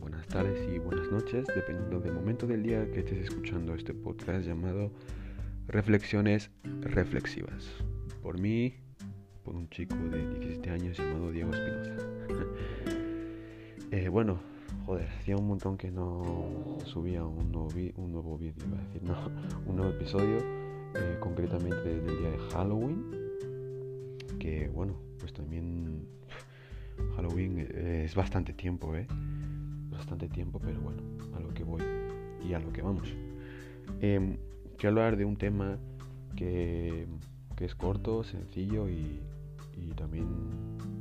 buenas tardes y buenas noches, dependiendo del momento del día que estés escuchando este podcast llamado Reflexiones Reflexivas. Por mí, por un chico de 17 años llamado Diego Espinosa. Eh, bueno, joder, hacía un montón que no subía un nuevo, un vídeo, un nuevo episodio, eh, concretamente del día de Halloween, que bueno, pues también Halloween eh, es bastante tiempo, ¿eh? Bastante tiempo, pero bueno, a lo que voy y a lo que vamos. Eh, quiero hablar de un tema que, es corto, sencillo y, también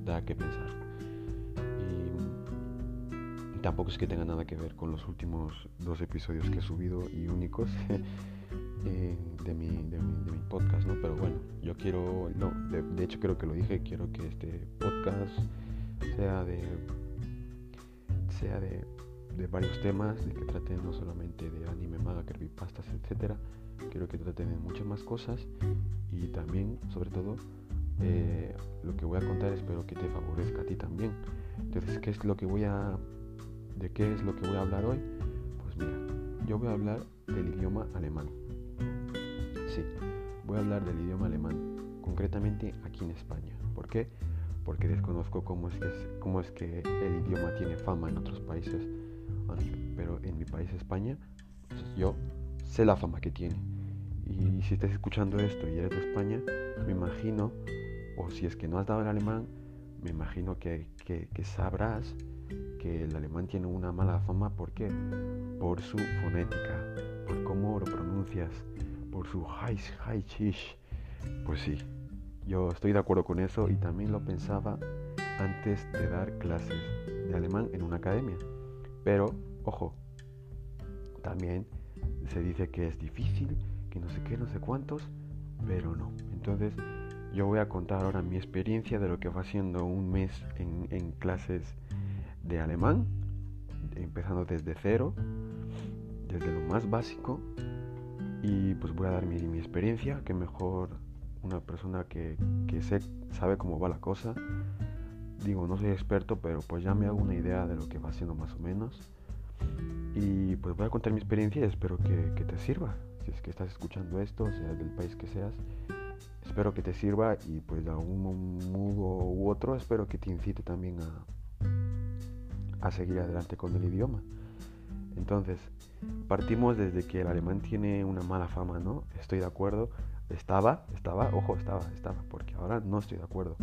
da que pensar. Y tampoco es que tenga nada que ver con los últimos dos episodios que he subido y únicos. Eh, de, mi, podcast, ¿no? Pero bueno, yo quiero, no, de, de hecho creo que lo dije, quiero que este podcast sea de sea de, varios temas, de que traten no solamente de anime, manga, creepypastas, etcétera. Quiero que traten de muchas más cosas y también, sobre todo, eh, lo que voy a contar espero que te favorezca a ti también. Entonces, ¿qué es lo que voy a de qué es lo que voy a hablar hoy? Pues mira, yo voy a hablar del idioma alemán. Sí, voy a hablar del idioma alemán, concretamente aquí en España. ¿Por qué? Porque desconozco cómo es, que cómo es que el idioma tiene fama en otros países. Pero en mi país, España, pues yo sé la fama que tiene. Y si estás escuchando esto y eres de España, me imagino, o si es que no has dado el alemán, me imagino que, que, que sabrás que el alemán tiene una mala fama. ¿Por qué? Por su fonética, por cómo lo pronuncias, por su heiß, heiß, Pues sí, yo estoy de acuerdo con eso y también lo pensaba antes de dar clases de alemán en una academia. Pero, ojo, también se dice que es difícil, que no sé qué, no sé cuántos, pero no. Entonces, yo voy a contar ahora mi experiencia de lo que va siendo un mes en, en clases de alemán, empezando desde cero, desde lo más básico, y pues voy a dar mi, mi experiencia, que mejor una persona que, que sé, sabe cómo va la cosa. Digo, no soy experto, pero pues ya me hago una idea de lo que va haciendo más o menos. Y pues voy a contar mi experiencia y espero que, te sirva. Si es que estás escuchando esto, sea del país que seas, espero que te sirva y pues de algún modo u otro espero que te incite también a, a seguir adelante con el idioma. Entonces, partimos desde que el alemán tiene una mala fama, ¿no? Estoy de acuerdo. Estaba, estaba, ojo, estaba, estaba, porque ahora no estoy de acuerdo.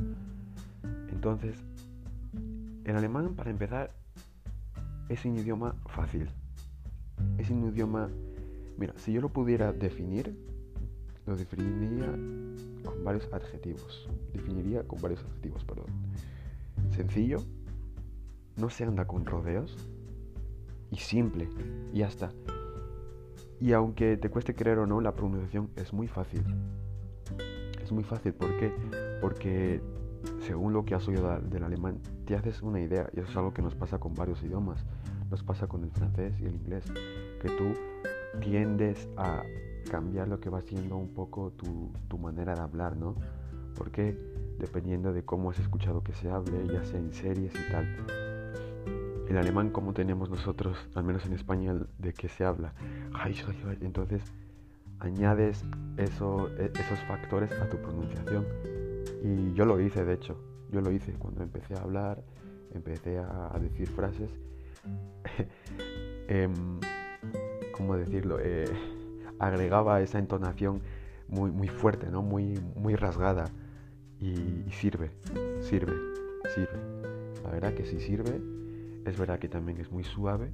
Entonces, el alemán, para empezar, es un idioma fácil. Es un idioma, mira, si yo lo pudiera definir, lo definiría con varios adjetivos. Definiría con varios adjetivos, perdón. Sencillo, no se anda con rodeos y simple, y ya está. Y aunque te cueste creer o no, la pronunciación es muy fácil. Es muy fácil, ¿por qué? Porque según lo que has oído del alemán, te haces una idea, y eso es algo que nos pasa con varios idiomas. Nos pasa con el francés y el inglés, que tú tiendes a cambiar lo que va siendo un poco tu, tu manera de hablar, ¿no? Porque dependiendo de cómo has escuchado que se hable, ya sea en series y tal. El alemán, como tenemos nosotros, al menos en España, de que se habla. Entonces, añades eso, esos factores a tu pronunciación. Y yo lo hice, de hecho. Yo lo hice cuando empecé a hablar, empecé a decir frases. eh, ¿Cómo decirlo? Eh, agregaba esa entonación muy, muy fuerte, ¿no? Muy, muy rasgada. Y sirve, sirve, sirve. La verdad que sí sirve. Es verdad que también es muy suave,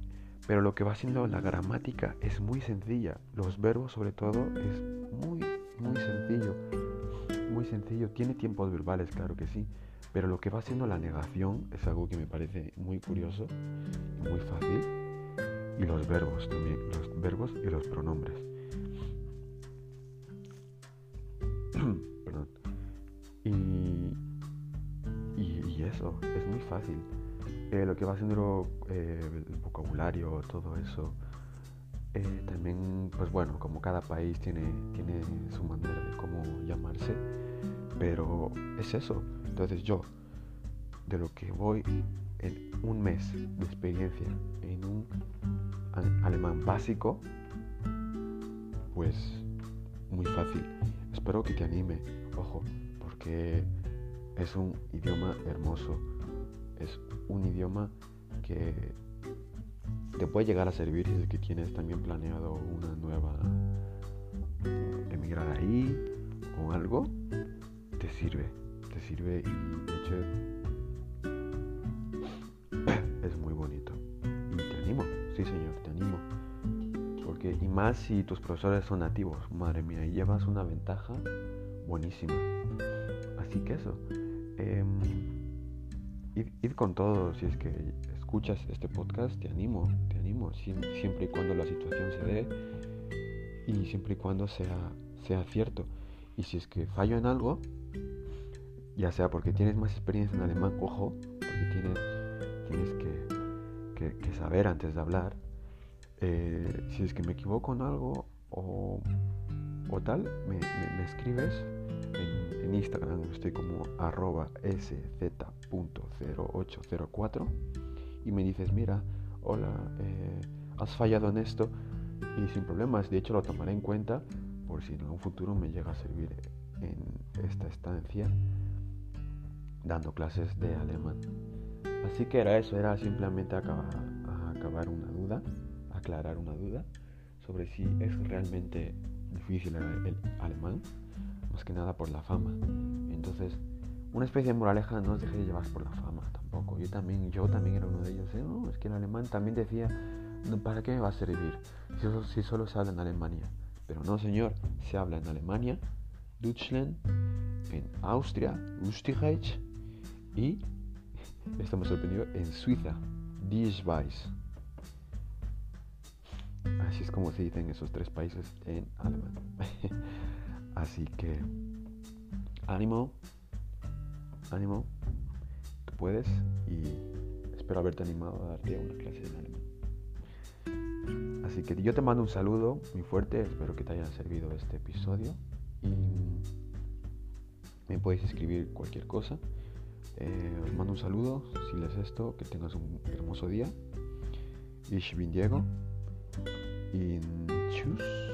pero lo que va siendo la gramática es muy sencilla. Los verbos sobre todo es muy, muy sencillo. Muy sencillo. Tiene tiempos verbales, claro que sí. Pero lo que va siendo la negación es algo que me parece muy curioso y muy fácil. Y los verbos también, los verbos y los pronombres. Perdón. Y, y eso, es muy fácil eh, lo que va siendo eh, el vocabulario, todo eso. Eh, también, pues bueno, como cada país tiene, tiene su manera de cómo llamarse, pero es eso. Entonces yo, de lo que voy en un mes de experiencia en un alemán básico, pues muy fácil. Espero que te anime, ojo, porque es un idioma hermoso, es un idioma que te puede llegar a servir si es que tienes también planeado una nueva emigrar ahí o algo, te sirve, te sirve y de hecho es muy bonito. Y te animo, sí señor, te animo. Porque, y más si tus profesores son nativos, madre mía, y llevas una ventaja buenísima. Así que eso. Eh, id, con todo, si es que escuchas este podcast, te animo, te animo, siempre y cuando la situación se dé y siempre y cuando sea, sea cierto. Y si es que fallo en algo, ya sea porque tienes más experiencia en alemán, ojo, porque tienes, tienes que, saber antes de hablar, eh, si es que me equivoco en algo o, tal, me, escribes en, Instagram, estoy como arroba sz.0804 y me dices, mira, hola, eh, has fallado en esto y sin problemas, de hecho lo tomaré en cuenta por si en un futuro me llega a servir en esta estancia dando clases de alemán. Así que era eso, era simplemente acabar una duda, aclarar una duda sobre si es realmente difícil el alemán, más que nada por la fama. Entonces, una especie de moraleja no os dejéis llevar por la fama tampoco. Yo también, yo también era uno de ellos. ¿eh? No, es que el alemán también decía, ¿para qué me va a servir si, si solo se habla en Alemania? Pero no, señor, se habla en Alemania, Deutschland, en Austria, Österreich y, estamos sorprendidos, en Suiza, Die Schweiz. Así es como se dicen esos tres países en alemán. Así que, ánimo, ánimo, tú puedes y espero haberte animado a darte una clase de alemán. Así que yo te mando un saludo muy fuerte, espero que te haya servido este episodio y me puedes escribir cualquier cosa. Eh, os mando un saludo, si lees esto, que tengas un hermoso día. Ich bin Diego y tschüss.